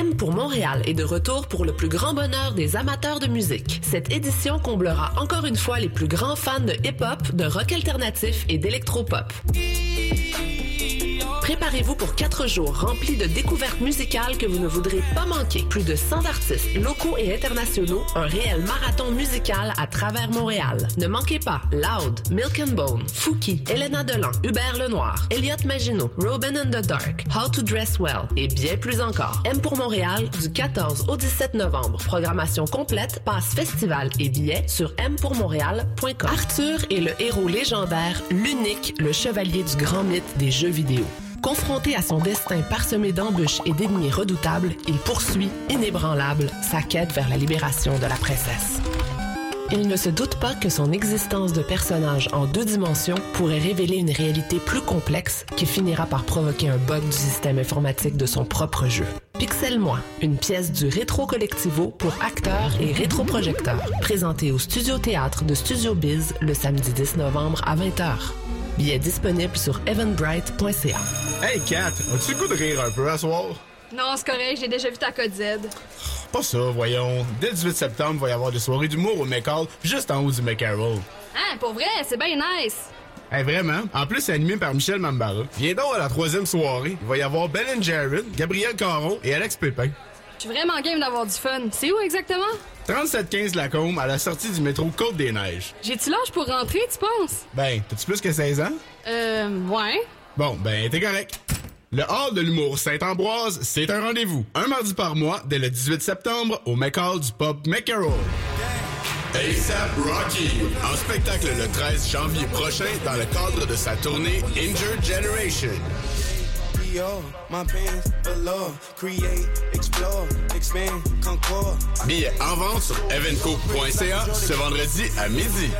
M pour Montréal est de retour pour le plus grand bonheur des amateurs de musique. Cette édition comblera encore une fois les plus grands fans de hip-hop, de rock alternatif et d'électropop. Préparez-vous pour quatre jours remplis de découvertes musicales que vous ne voudrez pas manquer. Plus de 100 artistes locaux et internationaux, un réel marathon musical à travers Montréal. Ne manquez pas Loud, Milk and Bone, Fouki, Elena Delan, Hubert Lenoir, Elliot Maginot, Robin in the Dark, How to Dress Well et bien plus encore. M pour Montréal du 14 au 17 novembre. Programmation complète, passe festival et billets sur mpourmontréal.com. Arthur est le héros légendaire, l'unique, le chevalier du grand mythe des jeux vidéo. Confronté à son destin parsemé d'embûches et d'ennemis redoutables, il poursuit, inébranlable, sa quête vers la libération de la princesse. Il ne se doute pas que son existence de personnage en deux dimensions pourrait révéler une réalité plus complexe qui finira par provoquer un bug du système informatique de son propre jeu. Pixel-moi, une pièce du Rétro Collectivo pour acteurs et rétroprojecteurs, présentée au Studio Théâtre de Studio Biz le samedi 10 novembre à 20h. Billets disponibles sur evanbright.ca. Hey Kat, as-tu le goût de rire un peu à soir? Non, c'est correct, j'ai déjà vu ta code Z. Pas ça, voyons. Dès le 18 septembre, il va y avoir des soirées d'humour au McCall, juste en haut du McCarroll. Hein, pour vrai, c'est bien nice. Hey, vraiment? En plus, c'est animé par Michel Mambara. Viens donc à la troisième soirée. Il va y avoir Ben and Jared, Gabriel Caron et Alex Pépin. Je suis vraiment game d'avoir du fun. C'est où exactement? 3715 Lacombe, à la sortie du métro Côte-des-Neiges. J'ai-tu l'âge pour rentrer, tu penses? Ben, t'as-tu plus que 16 ans? Euh, ouais. Bon, ben, t'es correct. Le Hall de l'humour Saint-Ambroise, c'est un rendez-vous. Un mardi par mois, dès le 18 septembre, au McCall du pub McCarroll. ASAP Rocky, en spectacle le 13 janvier prochain dans le cadre de sa tournée Injured Generation. Billets en vente sur evenco.ca ce vendredi à midi.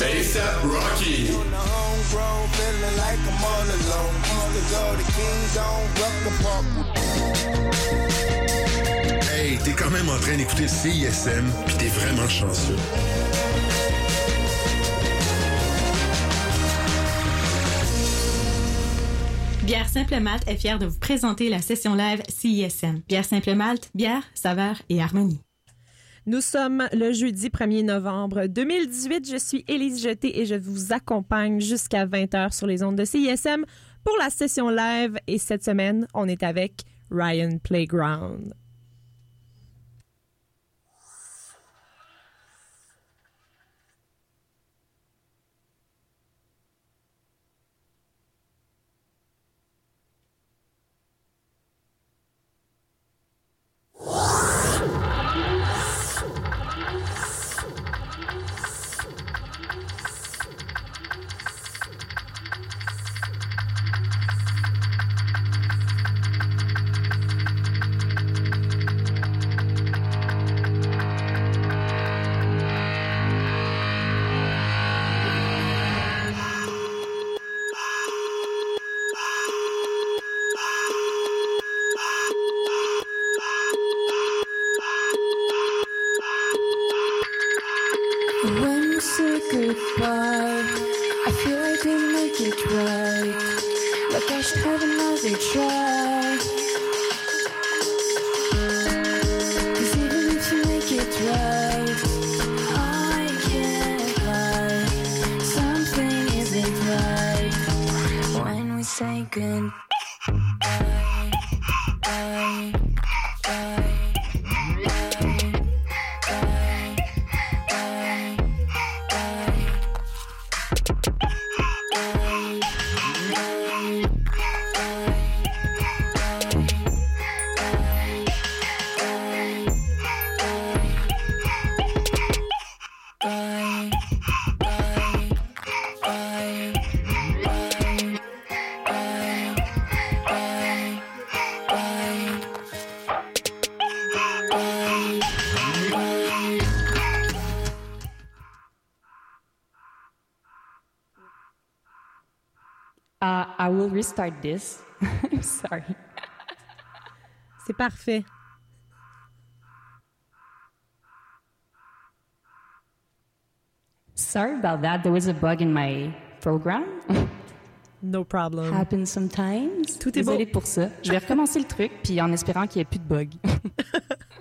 ASAP Rocky. Hey, t'es quand même en train d'écouter CISM, pis t'es vraiment chanceux. Bière Simple Malte est fière de vous présenter la session live CISM. Bière Simple Malte, bière, saveur et harmonie. Nous sommes le jeudi 1er novembre 2018. Je suis Élise Jeté et je vous accompagne jusqu'à 20h sur les ondes de CISM pour la session live. Et cette semaine, on est avec Ryan Playground. What? Restart this. I'm sorry. C'est parfait. Sorry about that. There was a bug in my program. No problem. Happens sometimes. Tout est Désolée beau. pour ça. Je vais recommencer le truc, puis en espérant qu'il n'y ait plus de bugs.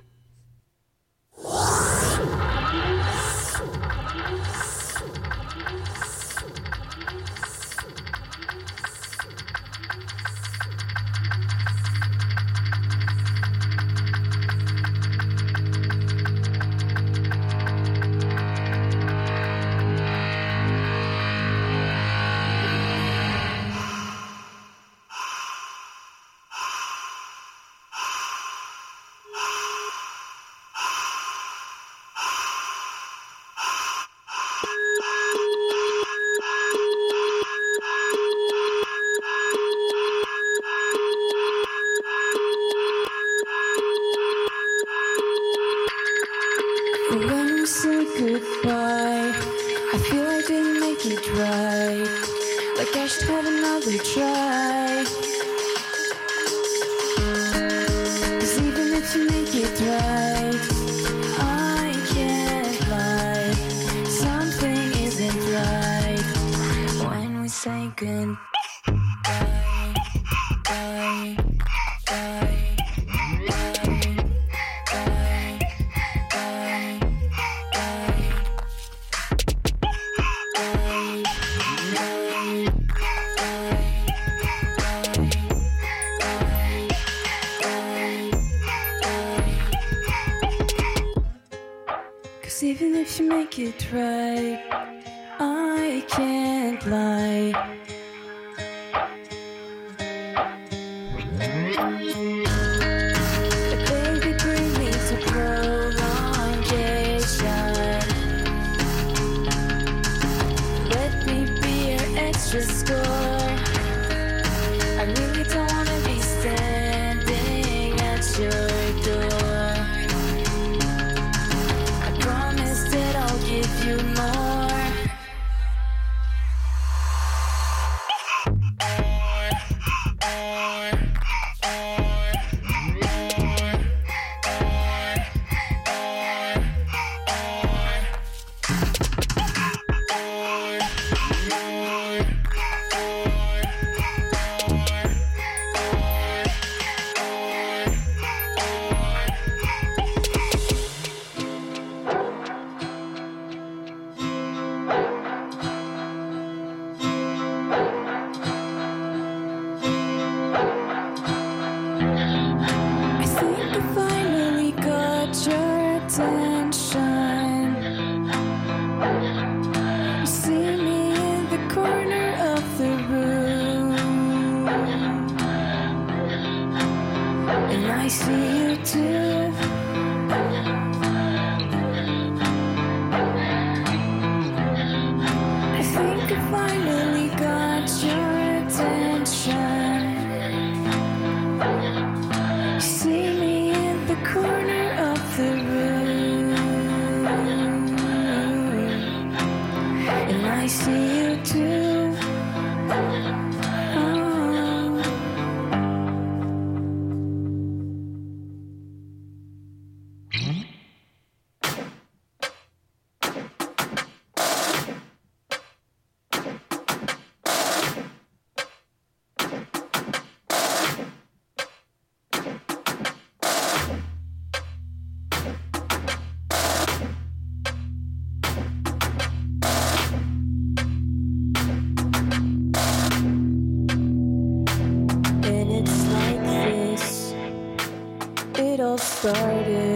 started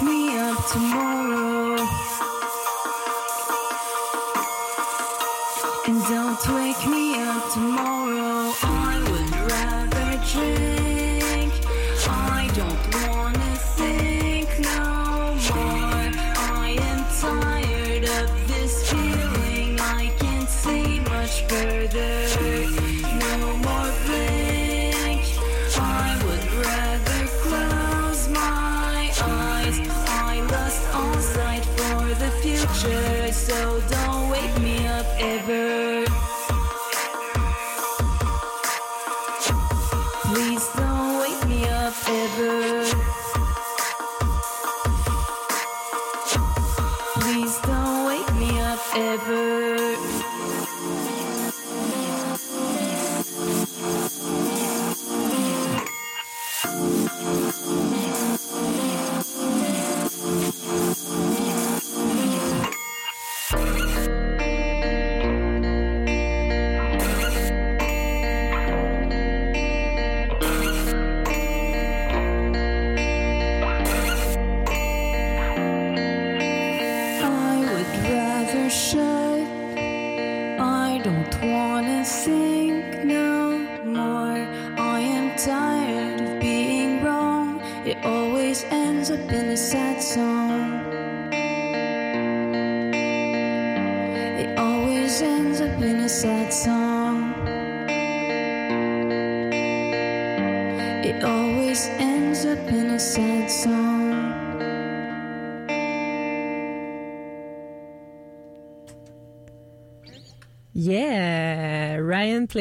me up tomorrow.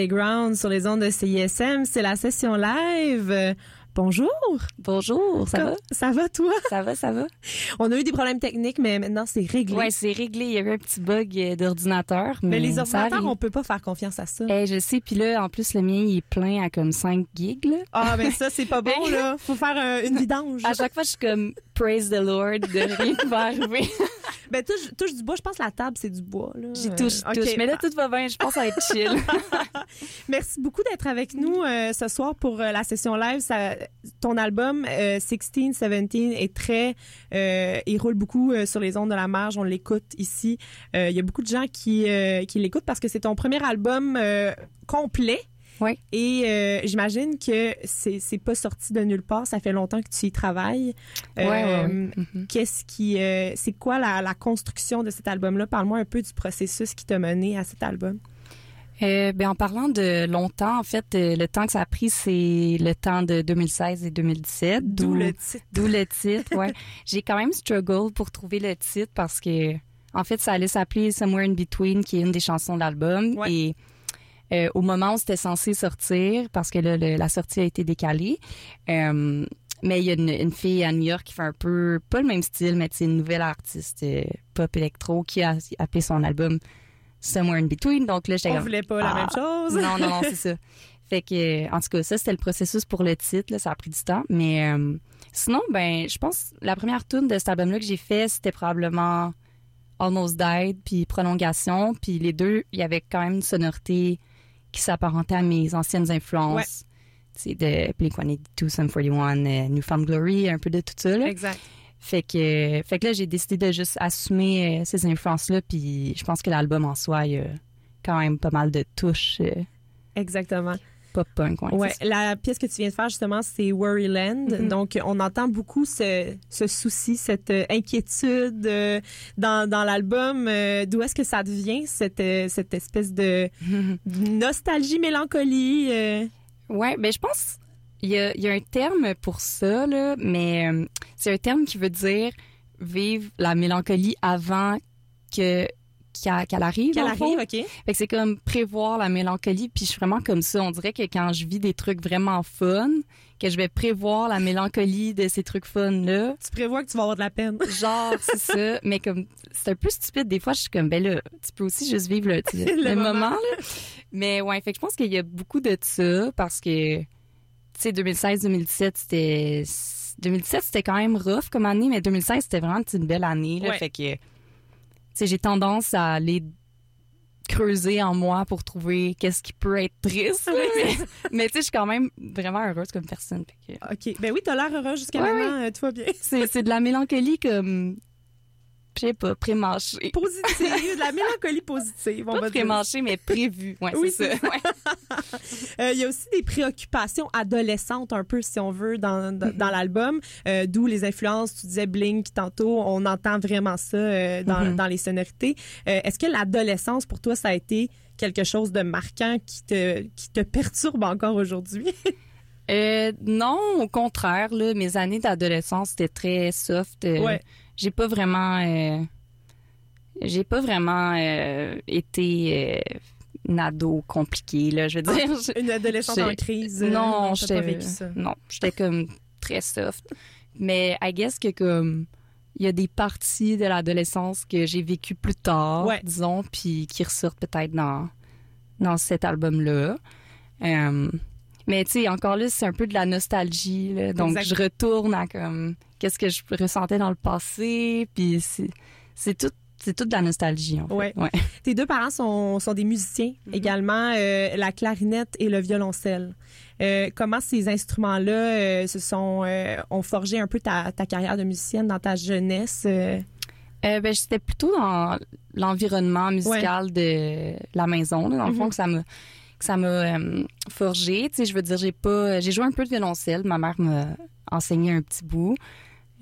Playground sur les ondes de CISM, c'est la session live. Bonjour! Bonjour, ça va? Ça va, toi? Ça va, ça va? On a eu des problèmes techniques, mais maintenant, c'est réglé. Ouais, c'est réglé. Il y a eu un petit bug euh, d'ordinateur. Mais, mais les ordinateurs, on peut pas faire confiance à ça. Eh, je sais, puis là, en plus, le mien, il est plein à comme 5 gigs. Là. Ah, mais ça, c'est pas bon, là. Faut faire euh, une vidange. À chaque fois, je suis comme praise the Lord de rien qui va arriver. Ben, touche, touche du bois. Je pense que la table, c'est du bois, là. J'y touche, Euh, touche. Mais là, tout va bien. Je pense que ça va être chill. Merci beaucoup d'être avec nous euh, ce soir pour euh, la session live. Ça, ton album euh, 16, 17 est très, euh, il roule beaucoup euh, sur les ondes de la marge. On l'écoute ici. Euh, Il y a beaucoup de gens qui euh, qui l'écoutent parce que c'est ton premier album euh, complet. Oui. Et euh, j'imagine que c'est c'est pas sorti de nulle part. Ça fait longtemps que tu y travailles. Ouais, Euh, ouais. Mhm. Qu'est-ce qui, euh, c'est quoi la, la construction de cet album-là? Parle-moi un peu du processus qui t'a mené à cet album. Euh, ben, en parlant de longtemps, en fait, euh, le temps que ça a pris, c'est le temps de 2016 et 2017. D'où le titre. D'où le titre, ouais. J'ai quand même struggle pour trouver le titre parce que, en fait, ça allait s'appeler Somewhere in Between, qui est une des chansons de l'album. Ouais. Et euh, au moment où c'était censé sortir, parce que là, le- la sortie a été décalée, euh, mais il y a une, une fille à New York qui fait un peu, pas le même style, mais c'est une nouvelle artiste euh, pop électro qui a appelé son album Somewhere in Between. Donc là, j'étais On voulait pas la Ah. même chose. non, non, non, c'est ça. Fait que, en tout cas, ça, c'était le processus pour le titre. Là, ça a pris du temps. Mais euh, sinon, ben, je pense la première tune de cet album-là que j'ai fait, c'était probablement Almost Died, puis Prolongation. Puis les deux, il y avait quand même une sonorité qui s'apparentait à mes anciennes influences. Ouais. C'est de Blink-182, Sum 41, euh, New Found Glory, un peu de tout ça. Là. Exact. Fait que, fait que là, j'ai décidé de juste assumer euh, ces influences-là. Puis je pense que l'album en soi, il y a quand même pas mal de touches euh, Exactement. Pop-punk. Ouais, Ouais, la pièce que tu viens de faire justement, c'est Worryland. Mhm. Donc, on entend beaucoup ce, ce souci, cette euh, inquiétude euh, dans, dans l'album. Euh, D'où est-ce que ça devient cette, cette espèce de nostalgie, mélancolie? Ouais, ben je pense il y a, il y a un terme pour ça, là, mais c'est un terme qui veut dire vivre la mélancolie avant que qu'elle arrive. qu'elle arrive, ok? Fait que c'est comme prévoir la mélancolie, puis je suis vraiment comme ça. On dirait que quand je vis des trucs vraiment fun, que je vais prévoir la mélancolie de ces trucs fun-là. Tu prévois que tu vas avoir de la peine. Genre, c'est ça. Mais comme, c'est un peu stupide. Des fois, je suis comme, ben là, tu peux aussi juste vivre le, moment. moment, là. Mais ouais, fait que je pense qu'il y a beaucoup de ça parce que, tu sais, 2016-2017, c'était, 2017, c'était quand même rough comme année, mais 2016, c'était vraiment une belle année, là. Ouais. Fait que, j'ai tendance à aller creuser en moi pour trouver qu'est-ce qui peut être triste. mais mais tu sais, je suis quand même vraiment heureuse comme personne. Que, OK. Ben oui, t'as l'air heureux jusqu'à Ouais, maintenant. euh, Tout va bien. c'est, c'est de la mélancolie comme, je sais pas, pré-mâchée. Positive, de la mélancolie positive, on Pas va pré-mâchée, mais. Ouais, Oui, c'est ça. Ouais. Euh, Il y a aussi des préoccupations adolescentes, un peu, si on veut, dans, Mm-hmm. dans, dans l'album, euh, d'où les influences. Tu disais Blink tantôt, on entend vraiment ça euh, dans, Mhm. dans les sonorités. Est-ce que l'adolescence, pour toi, ça a été quelque chose de marquant qui te, qui te perturbe encore aujourd'hui? Non, au contraire, là, mes années d'adolescence, c'était très soft. Ouais. J'ai pas vraiment... euh, j'ai pas vraiment euh, été euh, une ado compliquée, là, je veux dire. Je- Une adolescente en crise? non, j'étais pas vécu ça. non, j'étais comme très soft. Mais I guess que comme il y a des parties de l'adolescence que j'ai vécues plus tard, Ouais. disons, puis qui ressortent peut-être dans dans cet album-là. Mais tu sais, encore là, c'est un peu de la nostalgie. là. donc, Exact. je retourne à comme qu'est-ce que je ressentais dans le passé, puis c'est tout c'est toute de la nostalgie en fait. Ouais. ouais. Tes deux parents sont, sont des musiciens Mhm. également, euh, la clarinette et le violoncelle. Euh, comment ces instruments-là euh, se sont ont forgé un peu ta, ta carrière de musicienne dans ta jeunesse? ben, j'étais plutôt dans l'environnement musical de la maison, là, dans le fond, Mhm. que ça m'a que ça m'a euh, forgé. Tu sais, je veux dire, j'ai pas, j'ai joué un peu de violoncelle. Ma mère m'a enseigné un petit bout.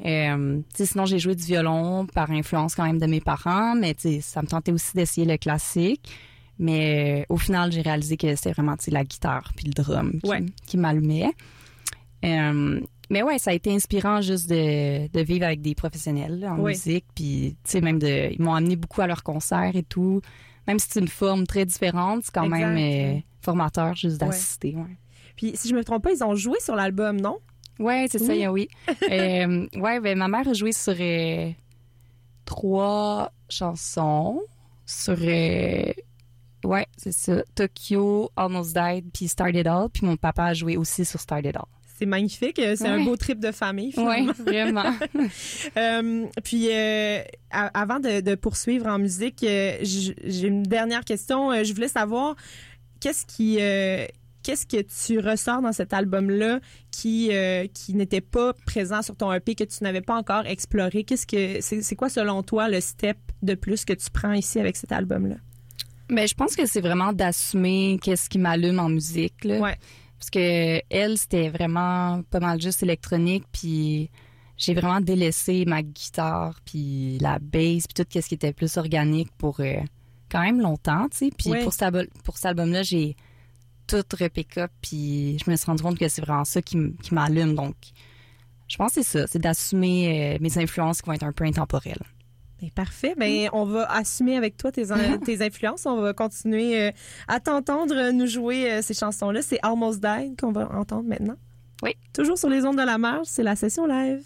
Euh, sinon, j'ai joué du violon par influence quand même de mes parents, mais tu sais, ça me tentait aussi d'essayer le classique. Mais euh, au final, j'ai réalisé que c'était vraiment la guitare puis le drum qui, Ouais. qui m'allumait. Euh, mais ouais, ça a été inspirant juste de, de vivre avec des professionnels là, en Ouais. musique. Puis, tu sais, même de. Ils m'ont amené beaucoup à leurs concerts et tout. Même si c'est une forme très différente, c'est quand Exact, même euh. Formateur juste d'assister. Ouais. Puis si je me trompe pas, ils ont joué sur l'album, non? Ouais, c'est ça, Oui. oui. euh, ouais, ben, ma mère a joué sur euh, trois chansons. Sur. euh, ouais, c'est ça. Tokyo, Almost Died, puis Started All. Puis mon papa a joué aussi sur Started All. C'est magnifique, euh, c'est un beau trip de famille. Finalement. vraiment. Euh, puis euh, avant de, de poursuivre en musique, j'ai une dernière question. Je voulais savoir qu'est-ce qui euh, qu'est-ce que tu ressors dans cet album-là qui euh, qui n'était pas présent sur ton EP que tu n'avais pas encore exploré? Qu'est-ce que c'est c'est quoi selon toi le step de plus que tu prends ici avec cet album-là? Ben, je pense que c'est vraiment d'assumer qu'est-ce qui m'allume en musique. Là. Ouais. Parce que elle, c'était vraiment pas mal juste électronique, puis j'ai vraiment délaissé ma guitare, puis la bass, puis tout ce qui était plus organique pour euh, quand même longtemps, tu sais. Puis pour, cet pour cet album-là, j'ai tout repick-up, puis je me suis rendu compte que c'est vraiment ça qui, m'allume. Donc, je pense que c'est ça, c'est d'assumer euh, mes influences qui vont être un peu intemporelles. Ben, parfait. Ben, on va assumer avec toi tes, tes influences. On va continuer euh, à t'entendre euh, nous jouer ces chansons-là. C'est Almost Died qu'on va entendre maintenant. Oui. Toujours sur les ondes de la marge, c'est la session live.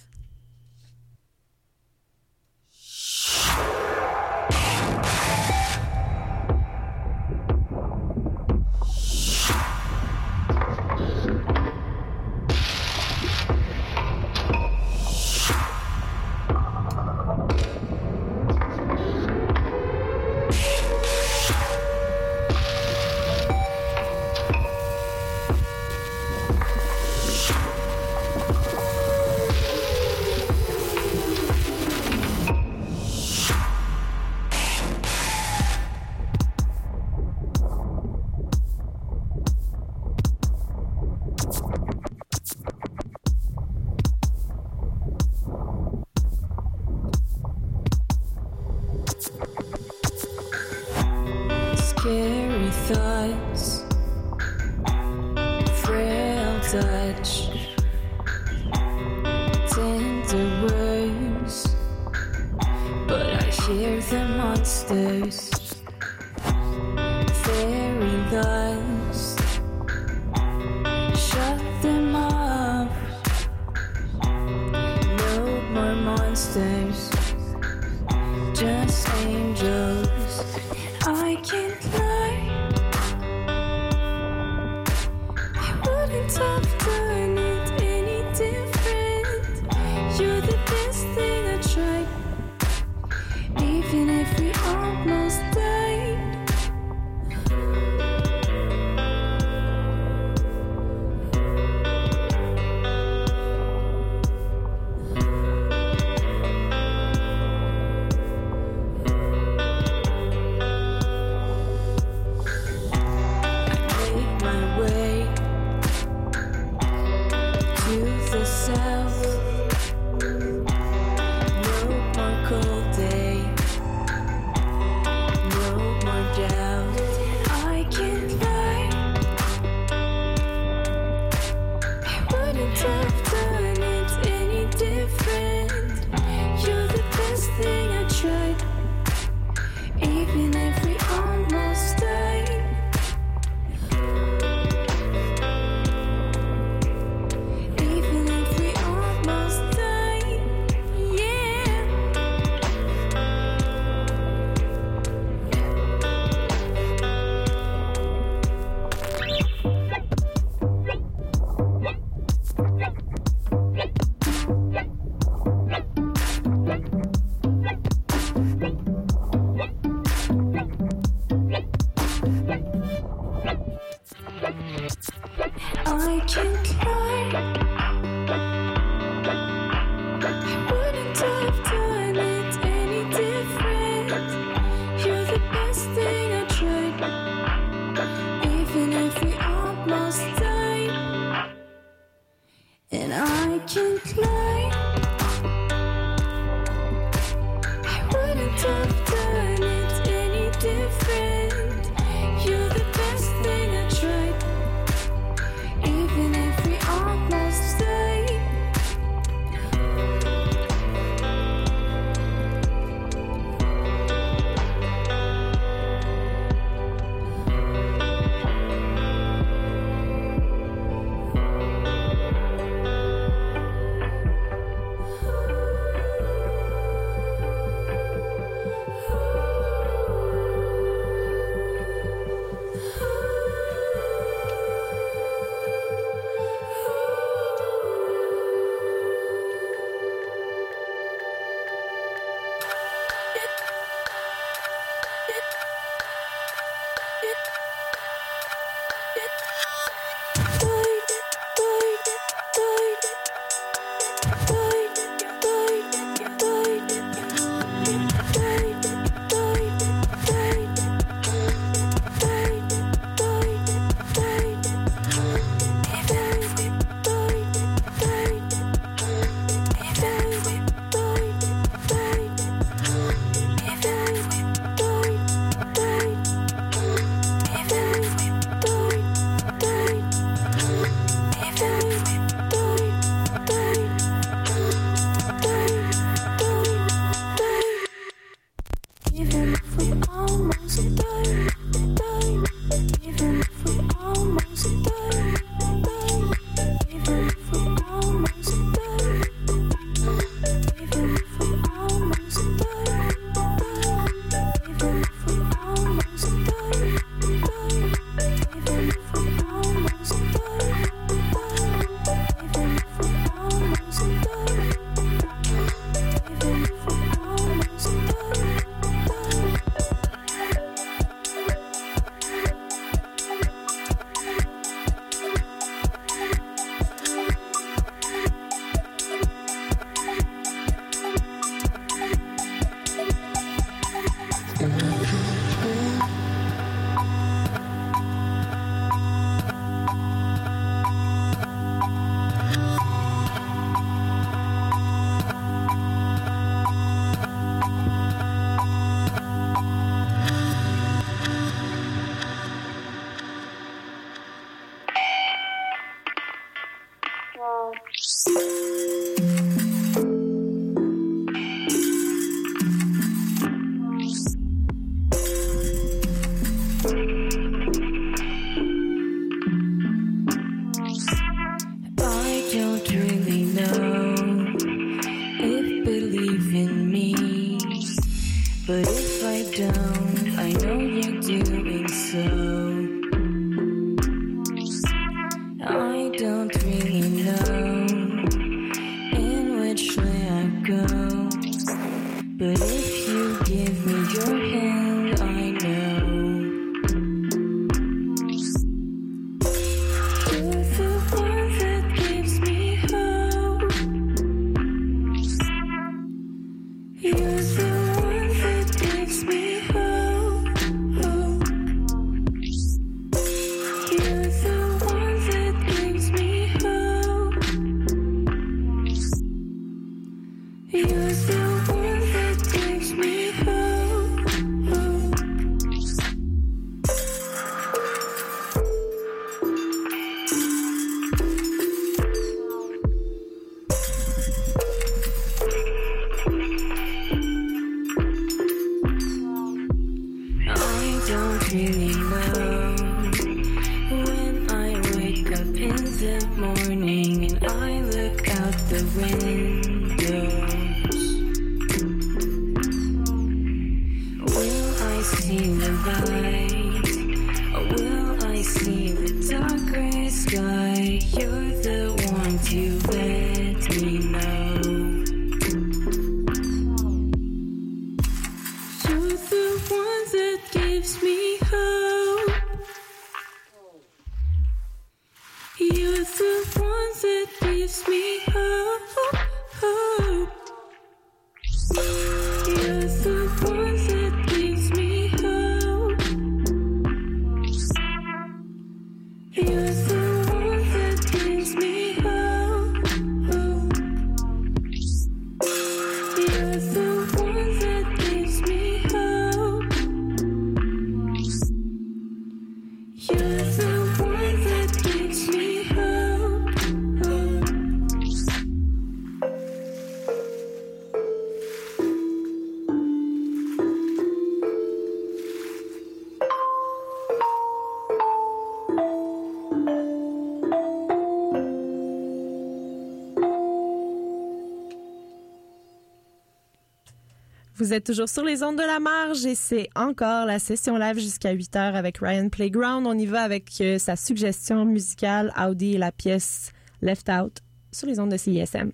Vous êtes toujours sur les ondes de la marge et c'est encore la session live jusqu'à 8 heures avec Ryan Playground. On y va avec euh, sa suggestion musicale, Audi et la pièce Left Out sur les ondes de CISM.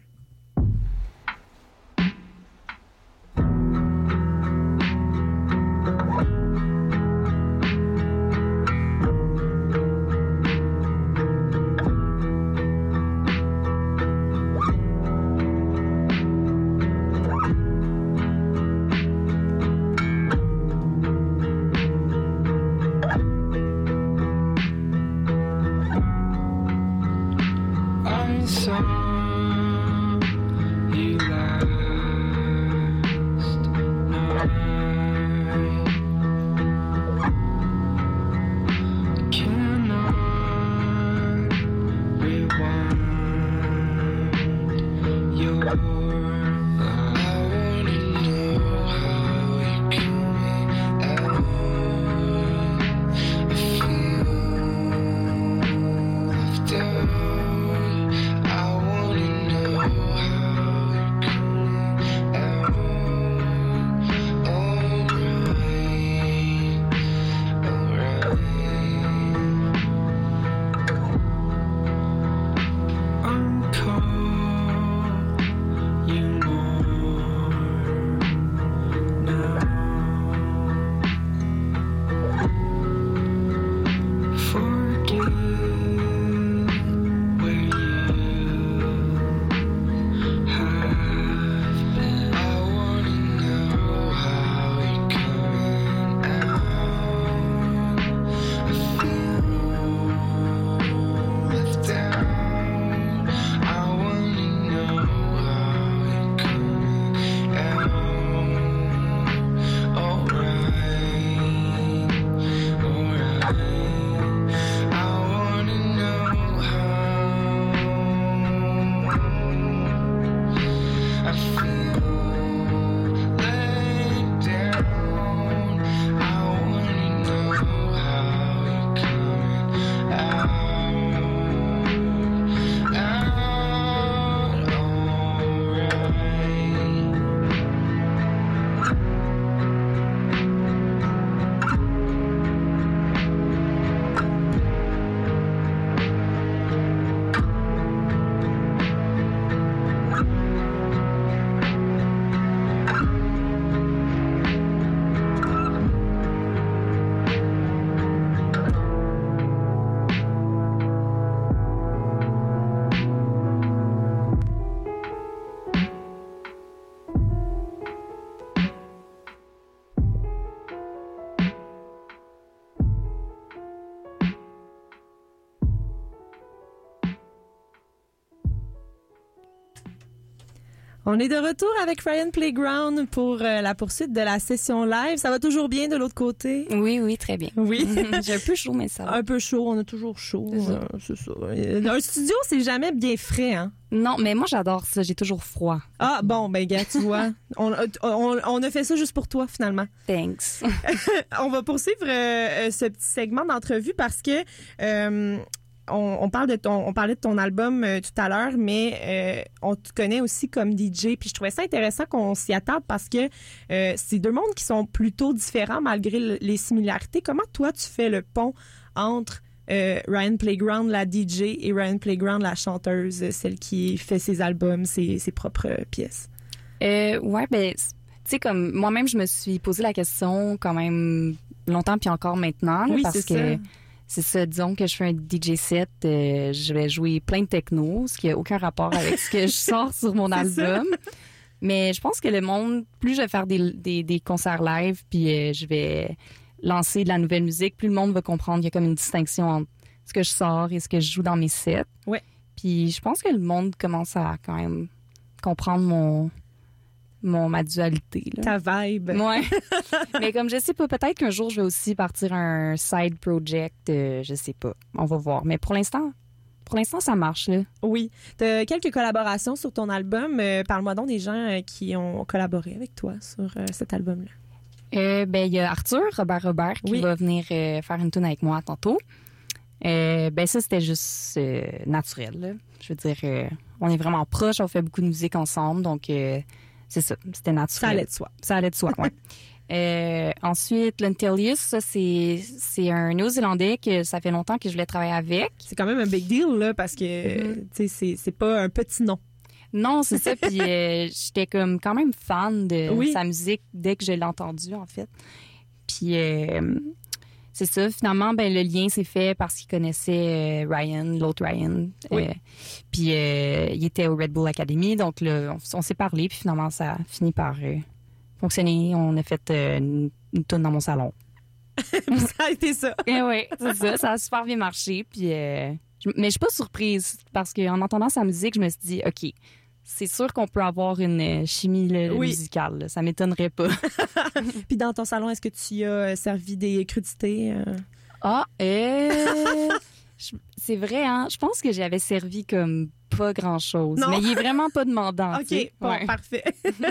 On est de retour avec Ryan Playground pour euh, la poursuite de la session live. Ça va toujours bien de l'autre côté? Oui, oui, très bien. Oui. J'ai un peu chaud, mais ça va. Un peu chaud, on a toujours chaud. C'est ça. euh, ça. Euh, Un studio, c'est jamais bien frais, hein? Non, mais moi, j'adore ça. J'ai toujours froid. Ah, bon, ben, gars, tu vois. On, on, on a fait ça juste pour toi, finalement. Thanks. on va poursuivre euh, ce petit segment d'entrevue parce que euh, on, on parle de ton, on parlait de ton album euh, tout à l'heure, mais euh, on te connaît aussi comme DJ. Puis je trouvais ça intéressant qu'on s'y attarde parce que euh, c'est deux mondes qui sont plutôt différents malgré le- les similarités. Comment toi tu fais le pont entre Ryan Playground, la DJ, et Ryan Playground, la chanteuse, celle qui fait ses albums, ses, ses propres pièces? Euh, ouais, ben, tu sais, comme moi-même, je me suis posé la question quand même longtemps, puis encore maintenant, là, Oui, parce c'est que ça. C'est ça, disons que je fais un DJ set, euh, je vais jouer plein de techno, ce qui n'a aucun rapport avec ce que je sors sur mon ça. album. Mais je pense que le monde, plus je vais faire des, des, des concerts live, puis euh, je vais lancer de la nouvelle musique, plus le monde va comprendre qu'il y a comme une distinction entre ce que je sors et ce que je joue dans mes sets. Ouais. Puis je pense que le monde commence à quand même comprendre mon, mon ma dualité. Là. Ta vibe. Ouais. Mais comme je sais pas, peut-être qu'un jour je vais aussi partir un side project, euh, je sais pas. On va voir. Mais pour l'instant, pour l'instant ça marche là. Oui. Tu as quelques collaborations sur ton album. Euh, Parle-moi donc des gens euh, qui ont collaboré avec toi sur euh, cet album-là. Ben il y a Arthur Robert Robert qui Oui. va venir faire une tune avec moi tantôt. Ben ça c'était juste naturel. là. Je veux dire, on est vraiment proches, on fait beaucoup de musique ensemble, donc c'est ça, c'était naturel. Ça allait de soi. Ça allait de soi, ouais. Euh, ensuite, Lentelius, ça, c'est, c'est un Néo-Zélandais que ça fait longtemps que je voulais travailler avec. C'est quand même un big deal, là, parce que Mm-hmm. tu sais, c'est c'est pas un petit nom. Non, c'est ça. Puis euh, j'étais comme quand même fan de Oui. sa musique dès que je l'ai entendu, en fait. Puis euh, c'est ça. Finalement, ben le lien s'est fait parce qu'il connaissait euh, Ryan, l'autre Ryan. Oui. Euh, puis euh, il était au Red Bull Academy, donc là, on, on s'est parlé. Puis finalement, ça a fini par euh, fonctionner. On a fait euh, une, une tourne dans mon salon. ça a été ça. Eh oui, c'est ça. Ça a super bien marché. Puis, euh, je- mais je suis pas surprise parce qu'en entendant sa musique, je me suis dit, OK, c'est sûr qu'on peut avoir une euh, chimie Oui. musicale. là. Ça m'étonnerait pas. Puis dans ton salon, est-ce que tu y as euh, servi des crudités? euh? Ah, je- c'est vrai, hein? Je pense que j'avais servi comme pas grand-chose. Non. Mais il est vraiment pas demandant. OK, sais. bon, ouais. parfait.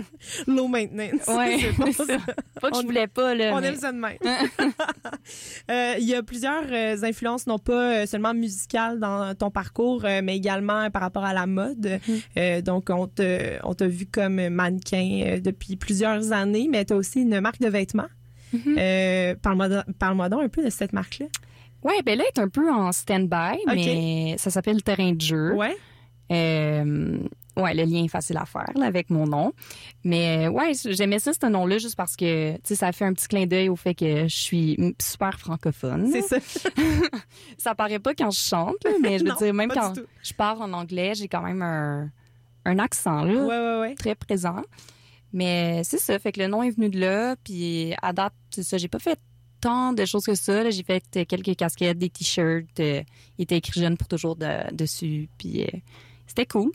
Low maintenance. Ouais, C'est bon, ça. Pas que On- je voulais pas, là. On mais- aime ça de même. Euh, Il y a plusieurs euh, influences, non pas euh, seulement musicales dans ton parcours, mais également par rapport à la mode. Mm-hmm. Euh, donc, on t'a vu comme mannequin depuis plusieurs années, mais tu as aussi une marque de vêtements. Mm-hmm. Euh, Parle-moi parle-moi donc un peu de cette marque-là. Ouais, ben là, elle est un peu en stand-by, mais ça s'appelle le terrain de jeu. Ouais. Euh, ouais, le lien est facile à faire là, avec mon nom. Mais euh, ouais, j'aimais ça, ce nom-là, juste parce que tu sais, ça fait un petit clin d'œil au fait que je suis super francophone. C'est ça. Ça paraît pas quand je chante, mais je veux Non, dire, même quand je parle en anglais, j'ai quand même un, un accent là, Ouais, ouais, ouais. très présent. Mais c'est ça, fait que le nom est venu de là, puis à date, c'est ça, j'ai pas fait tant de choses que ça. là. J'ai fait euh, quelques casquettes, des t-shirts, euh, il était écrit jeune pour toujours de- dessus, puis euh, c'était cool.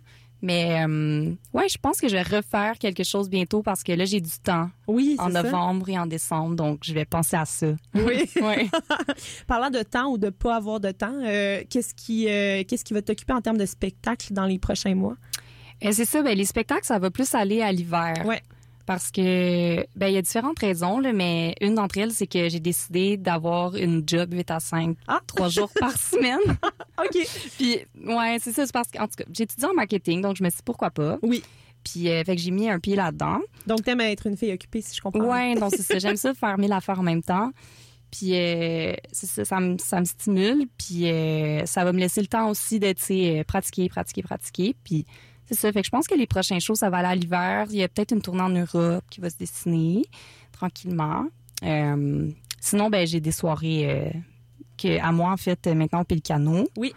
Mais euh, ouais, je pense que je vais refaire quelque chose bientôt parce que là j'ai du temps Oui, en ça. novembre et en décembre, donc je vais penser à ça. Oui. Parlant de temps ou de pas avoir de temps, euh, qu'est-ce qui, euh, qu'est-ce qui va t'occuper en termes de spectacle dans les prochains mois? C'est ça, ben, les spectacles, ça va plus aller à l'hiver. Ouais. Parce que, ben, il y a différentes raisons, là, mais une d'entre elles, c'est que j'ai décidé d'avoir une job 8 à 5, Ah. trois jours par semaine. OK. Puis, ouais, c'est ça, c'est parce que, en tout cas, j'étudie en marketing, donc je me suis dit pourquoi pas. Oui. Puis, euh, fait que j'ai mis un pied là-dedans. Donc, t'aimes être une fille occupée, si je comprends. bien. Ouais, donc c'est ça. J'aime ça faire mille affaires en même temps. Puis euh, c'est ça, ça me, ça me stimule. Puis euh, ça va me laisser le temps aussi de, tu sais, euh, pratiquer, pratiquer, pratiquer. Puis c'est ça. Fait que je pense que les prochains shows, ça va aller à l'hiver. Il y a peut-être une tournée en Europe qui va se dessiner tranquillement. Euh, sinon, ben j'ai des soirées euh, que, à moi, en fait, maintenant au Pélicano. Oui.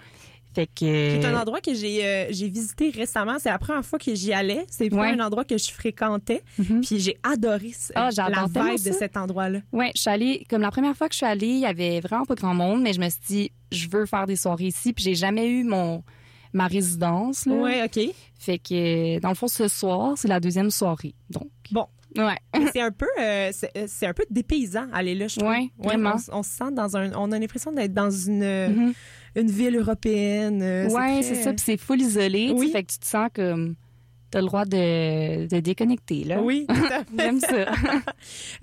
Fait que... C'est un endroit que j'ai euh, j'ai visité récemment. C'est la première fois que j'y allais. C'est Ouais. un endroit que je fréquentais. Mhm. Puis j'ai adoré ce- Ah, la de cet endroit-là. Ouais, je suis allée, comme la première fois que je suis allée, il y avait vraiment pas grand monde, mais je me suis dit, je veux faire des soirées ici, puis j'ai jamais eu mon, ma résidence. Là. Ouais, OK. Fait que, dans le fond, ce soir, c'est la deuxième soirée. Donc, Bon. ouais. C'est un peu euh, c'est euh, un peu dépaysant aller là je trouve. Ouais, vraiment. on, se sent dans un on a l'impression d'être dans une euh, Mhm. une ville européenne. euh, ouais, très- c'est ça. Puis c'est full isolé. Oui. Fait que tu te sens comme. T'as le droit de, de déconnecter, là. Oui, tout à fait. J'aime ça.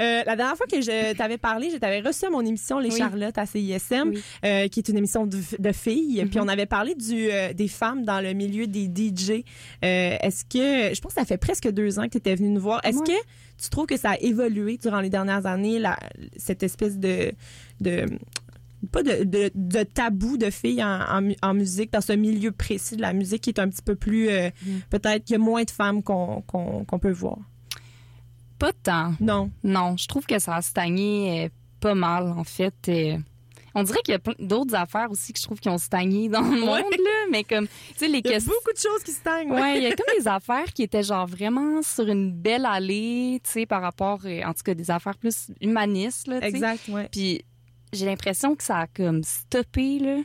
Euh, la dernière fois que je t'avais parlé, je t'avais reçu à mon émission Les Oui. Charlottes à CISM, Oui. euh, qui est une émission de, de filles. Mhm. Puis on avait parlé du, euh, des femmes dans le milieu des DJ. Est-ce que, je pense que ça fait presque deux ans que tu étais venue nous voir. Est-ce Ouais. que tu trouves que ça a évolué durant les dernières années, la, cette espèce de... de pas de, de, de tabou de filles en, en, mu- en musique, dans ce milieu précis de la musique qui est un petit peu plus... euh, Mhm. Peut-être qu'il y a moins de femmes qu'on peut voir. Pas tant. Non. Non, je trouve que ça a stagné euh, pas mal, en fait. Euh, on dirait qu'il y a d'autres affaires aussi que je trouve qui ont stagné dans le monde, là. Mais comme, tu sais, les Il y a questions. beaucoup de choses qui stagnent. Ouais, il y a comme des affaires qui étaient genre vraiment sur une belle allée, tu sais, par rapport, en tout cas, des affaires plus humanistes, là, tu sais. Exact, ouais. Puis j'ai l'impression que ça a comme stoppé, là.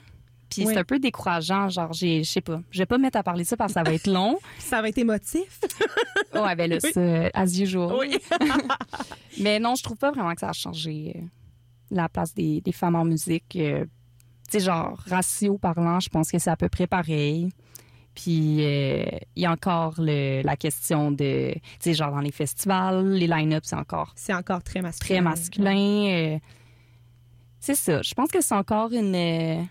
Puis c'est un peu décourageant, genre, j'ai, je sais pas, je vais pas me mettre à parler de ça parce que ça va être long. Ça va être émotif. ouais, ben là, ça, as usual. Oui. Mais non, je trouve pas vraiment que ça a changé euh, la place des, des femmes en musique. euh, tu sais, genre, ratio parlant, je pense que c'est à peu près pareil. Puis, euh, il y a encore le- la question de, tu sais, genre dans les festivals, les line-up, c'est encore C'est encore très masculin. très masculin. euh, c'est ça. Je pense que c'est encore une. euh,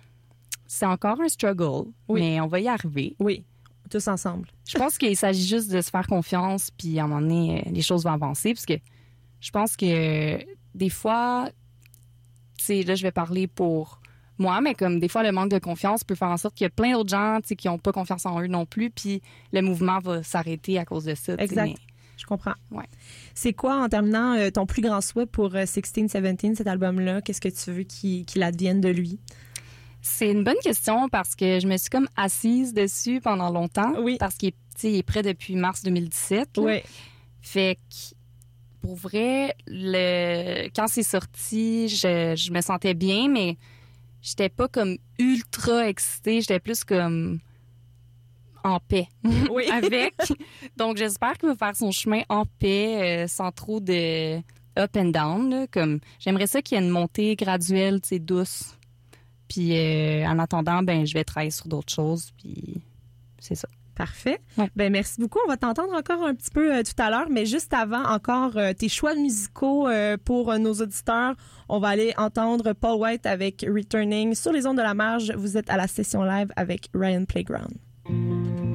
c'est encore un struggle, Oui. mais on va y arriver. Oui, tous ensemble. Je pense qu'il s'agit juste de se faire confiance, puis à un moment donné, euh, les choses vont avancer, parce que je pense que des fois, tu sais, là, je vais parler pour moi, mais comme des fois, le manque de confiance peut faire en sorte qu'il y a plein d'autres gens, qui n'ont pas confiance en eux non plus, puis le mouvement va s'arrêter à cause de ça. Exact. mais- Je comprends. Ouais. C'est quoi, en terminant, euh, ton plus grand souhait pour euh, 16-17, cet album-là? Qu'est-ce que tu veux qu'il qu'il advienne de lui? C'est une bonne question parce que je me suis comme assise dessus pendant longtemps. Oui. Parce qu'il est, tu sais, il est prêt depuis mars 2017. là. Oui. Fait que, pour vrai, le... quand c'est sorti, je, je me sentais bien, mais j'étais pas comme ultra excitée. J'étais plus comme en paix Oui. avec. Donc, j'espère qu'il va faire son chemin en paix, euh, sans trop de up and down. là. Comme, j'aimerais ça qu'il y ait une montée graduelle, tu sais, douce. Puis, euh, en attendant, ben, je vais travailler sur d'autres choses. Puis, c'est ça. Parfait. Ouais. Ben merci beaucoup. On va t'entendre encore un petit peu euh, tout à l'heure, mais juste avant, encore euh, tes choix musicaux euh, pour nos auditeurs. On va aller entendre Paul White avec Returning sur les ondes de la marge. Vous êtes à la session live avec Ryan Playground. Returning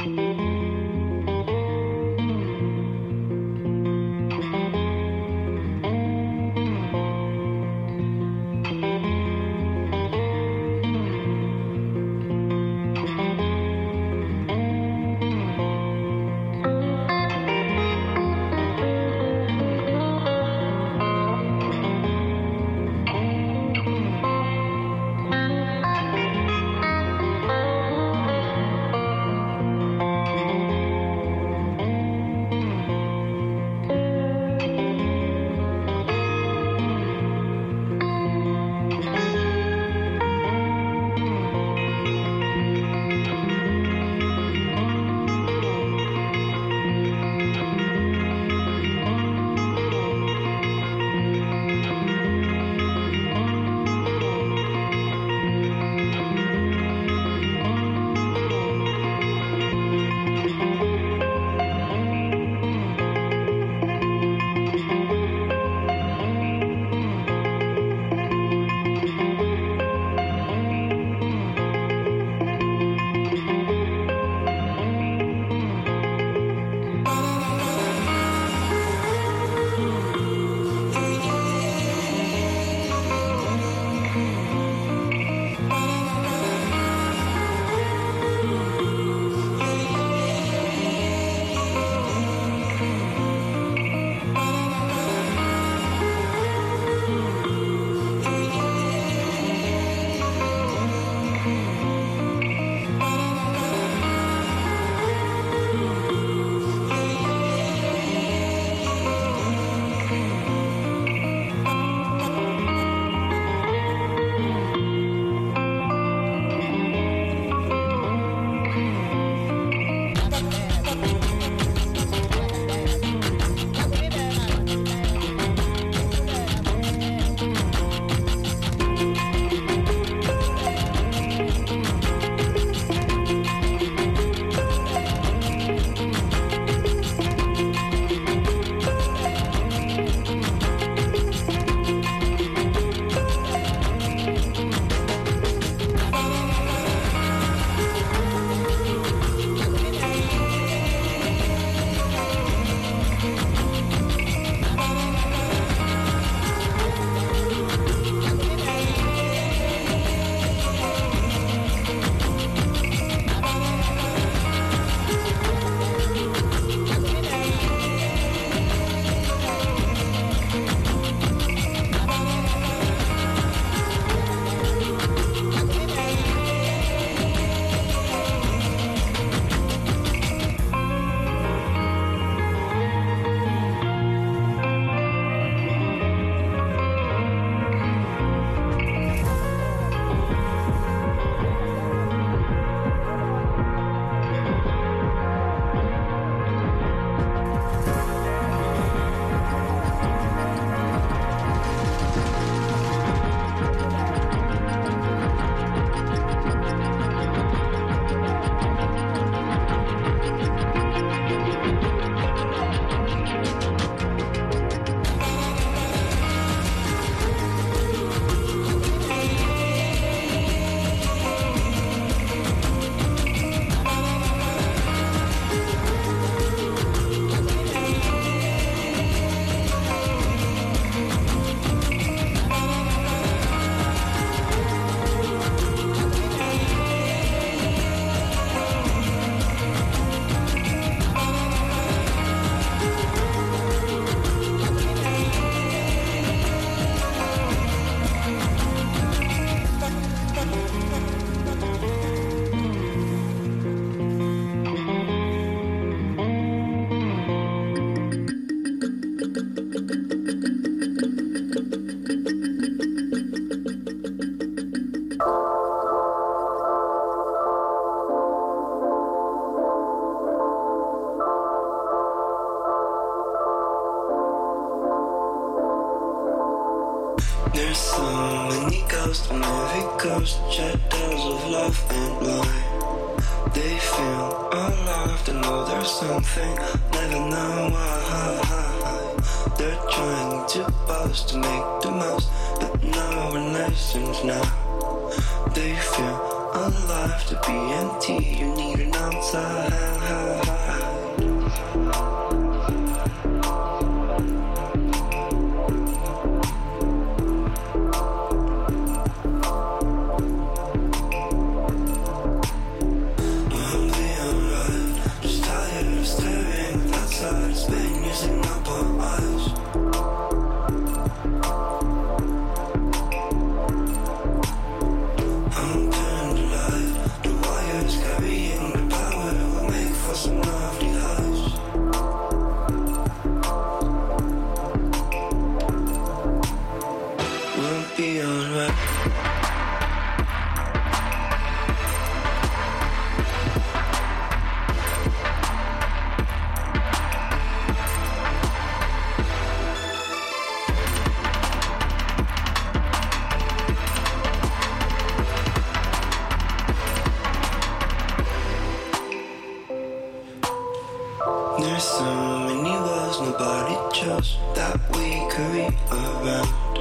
so many walls nobody chose that we create around.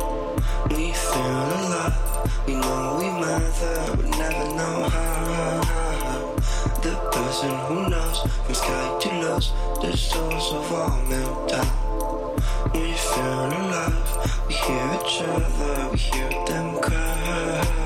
We feel alive, we know we matter, but never know how. The person who knows from sky to lows, the souls of all melt. We feel alive, we hear each other, we hear them cry.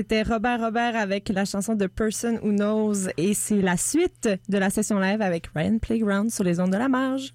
C'était Robert Robert avec la chanson de Person Who Knows et c'est la suite de la session live avec Ryan Playground sur les ondes de la marge.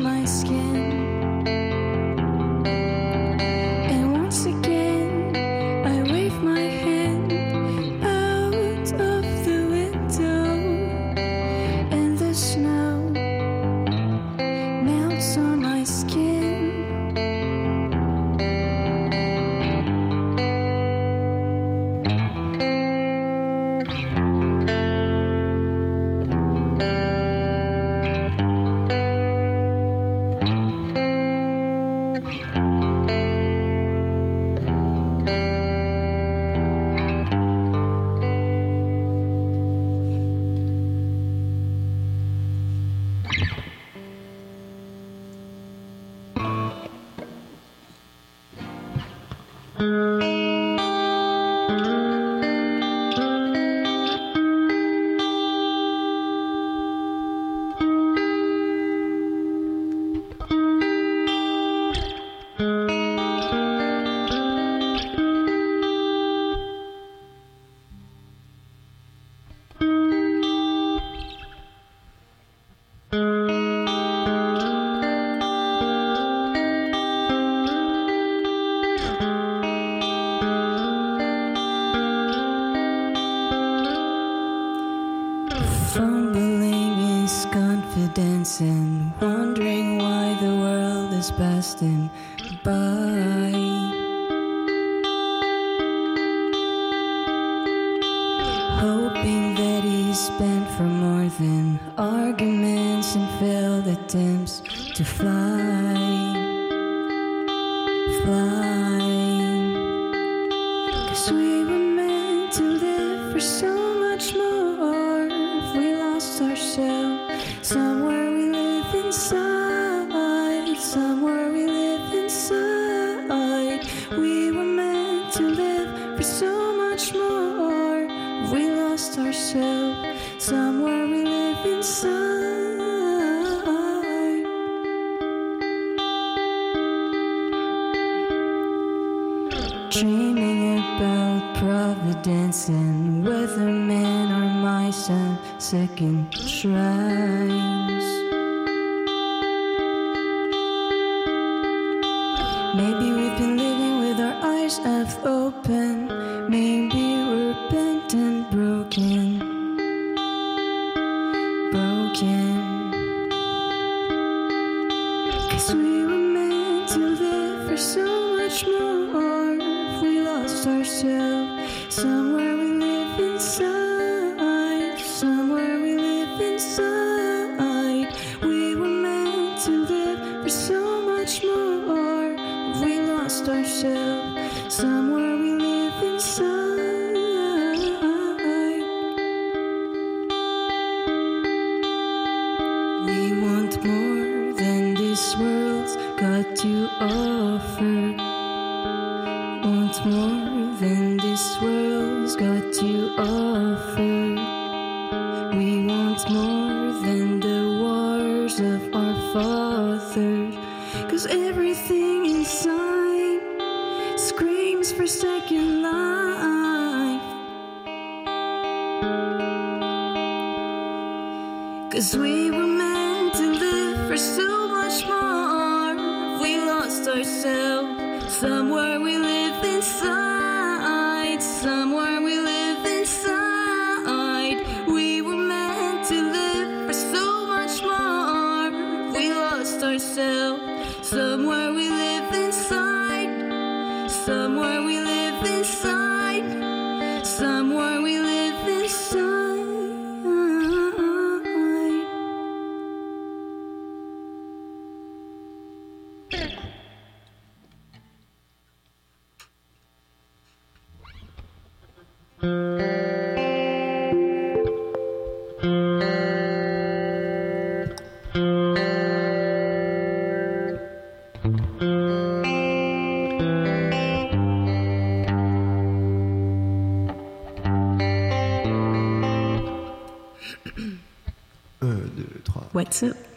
my skin. 想 lost ourselves. Somewhere we live inside. Somewhere we live inside. We were meant to live for so much more. We lost ourselves. Somewhere we live inside. Somewhere That's it.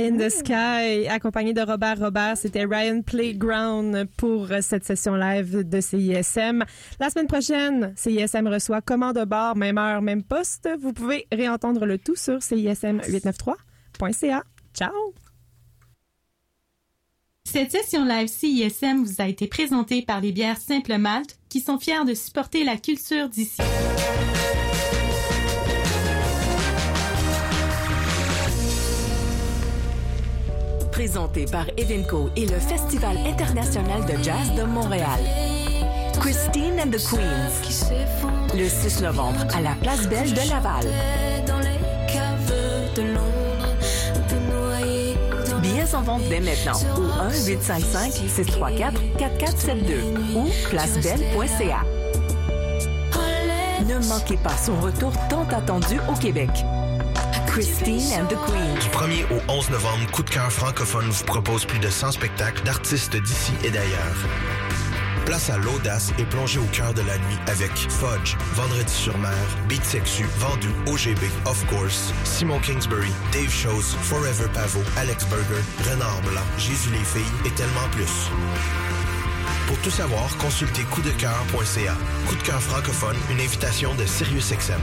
Pie in the Sky, accompagné de Robert Robert. C'était Ryan Playground pour euh, cette session live de CISM. La semaine prochaine, CISM reçoit commande de bord, même heure, même poste. Vous pouvez réentendre le tout sur CISM893.ca. Ciao! Cette session live CISM vous a été présentée par les bières Simple Malte qui sont fiers de supporter la culture d'ici. Présenté par Edenco et le Festival international de jazz de Montréal. Christine and the Queens. Le 6 novembre à la Place Belge de Laval. Billets en vente dès maintenant au 1-855-634-4472 ou placebelle.ca. Ne manquez pas son retour tant attendu au Québec. Christine and the Queens. Du 1er au 11 novembre, Coup de cœur francophone vous propose plus de 100 spectacles d'artistes d'ici et d'ailleurs. Place à l'audace et plongée au cœur de la nuit avec Fudge, Vendredi sur mer, Beat Sexu, Vendu, OGB, Of Course, Simon Kingsbury, Dave Shows, Forever Pavot, Alex Burger, Renard Blanc, Jésus les filles et tellement plus. Pour tout savoir, consultez coupdecoeur.ca. Coup de cœur francophone, une invitation de SiriusXM.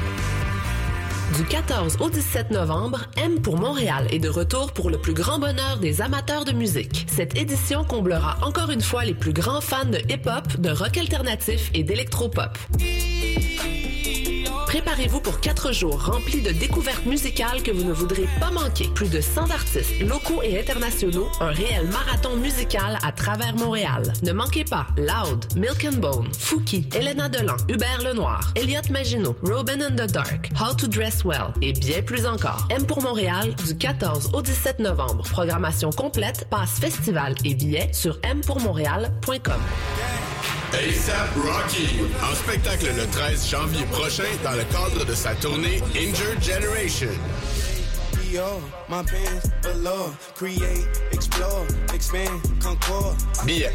Du 14 au 17 novembre, M pour Montréal est de retour pour le plus grand bonheur des amateurs de musique. Cette édition comblera encore une fois les plus grands fans de hip-hop, de rock alternatif et d'électropop. Préparez-vous pour quatre jours remplis de découvertes musicales que vous ne voudrez pas manquer. Plus de 100 artistes locaux et internationaux, un réel marathon musical à travers Montréal. Ne manquez pas Loud, Milk and Bone, Fouki, Elena Delan, Hubert Lenoir, Elliot Maginot, Robin and the Dark, How to Dress Well et bien plus encore. M pour Montréal du 14 au 17 novembre. Programmation complète, passe festival et billets sur mpourmontréal.com. ASAP Rocky, en spectacle le 13 janvier prochain dans le cadre de sa tournée Injured Generation. Billets